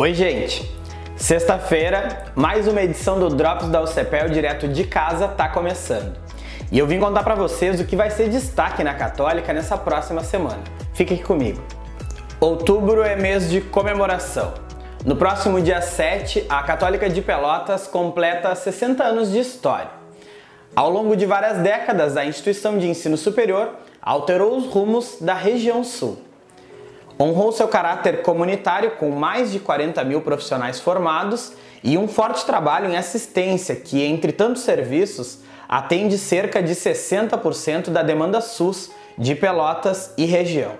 Oi, gente! Sexta-feira, mais uma edição do Drops da UCPEL direto de casa tá começando. E eu vim contar para vocês o que vai ser destaque na Católica nessa próxima semana. Fique aqui comigo. Outubro é mês de comemoração. No próximo dia 7, a Católica de Pelotas completa 60 anos de história. Ao longo de várias décadas, a instituição de ensino superior alterou os rumos da região sul. Honrou seu caráter comunitário com mais de 40 mil profissionais formados e um forte trabalho em assistência que, entre tantos serviços, atende cerca de 60% da demanda SUS de Pelotas e região.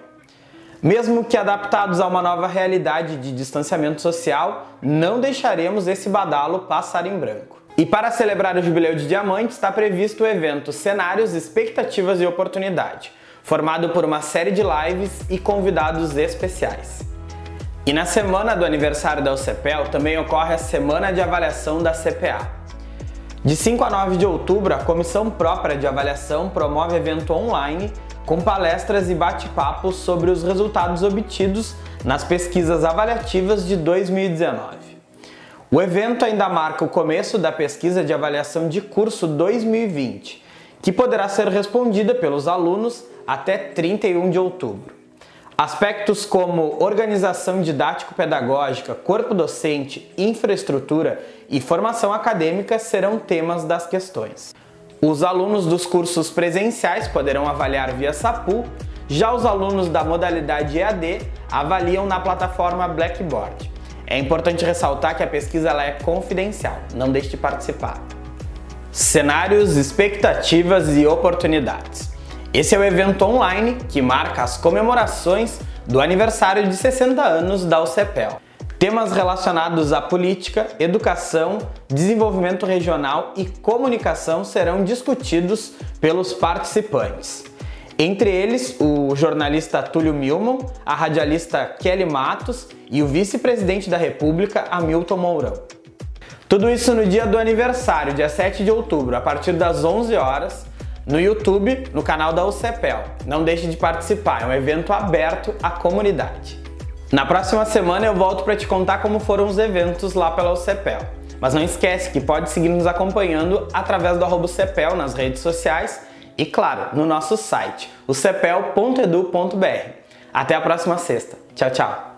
Mesmo que adaptados a uma nova realidade de distanciamento social, não deixaremos esse badalo passar em branco. E para celebrar o Jubileu de Diamante está previsto o evento Cenários, Expectativas e Oportunidade, formado por uma série de lives e convidados especiais. E na semana do aniversário da UCPEL também ocorre a Semana de Avaliação da CPA. De 5 a 9 de outubro, a Comissão Própria de Avaliação promove evento online com palestras e bate-papos sobre os resultados obtidos nas pesquisas avaliativas de 2019. O evento ainda marca o começo da pesquisa de avaliação de curso 2020, que poderá ser respondida pelos alunos até 31 de outubro. Aspectos como organização didático-pedagógica, corpo docente, infraestrutura e formação acadêmica serão temas das questões. Os alunos dos cursos presenciais poderão avaliar via SAPU, já os alunos da modalidade EAD avaliam na plataforma Blackboard. É importante ressaltar que a pesquisa é confidencial, não deixe de participar. Cenários, expectativas e oportunidades. Esse é o evento online que marca as comemorações do aniversário de 60 anos da UCPEL. Temas relacionados à política, educação, desenvolvimento regional e comunicação serão discutidos pelos participantes. Entre eles, o jornalista Túlio Milman, a radialista Kelly Matos e o vice-presidente da República, Hamilton Mourão. Tudo isso no dia do aniversário, dia 7 de outubro, a partir das 11 horas, no YouTube, no canal da UCEPEL. Não deixe de participar, é um evento aberto à comunidade. Na próxima semana eu volto para te contar como foram os eventos lá pela UCEPEL. Mas não esquece que pode seguir nos acompanhando através do CEPEL nas redes sociais e, claro, no nosso site, o cepel.edu.br. Até a próxima sexta. Tchau, tchau!